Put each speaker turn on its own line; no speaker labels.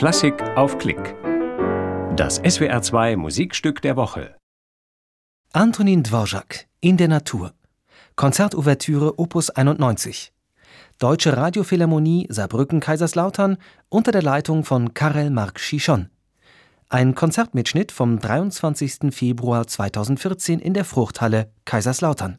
Klassik auf Klick. Das SWR2 Musikstück der Woche.
Antonin Dvorak In der Natur. Konzertouvertüre Opus 91. Deutsche Radiophilharmonie Saarbrücken-Kaiserslautern unter der Leitung von Karel Marc Chichon. Ein Konzertmitschnitt vom 23. Februar 2014 in der Fruchthalle Kaiserslautern.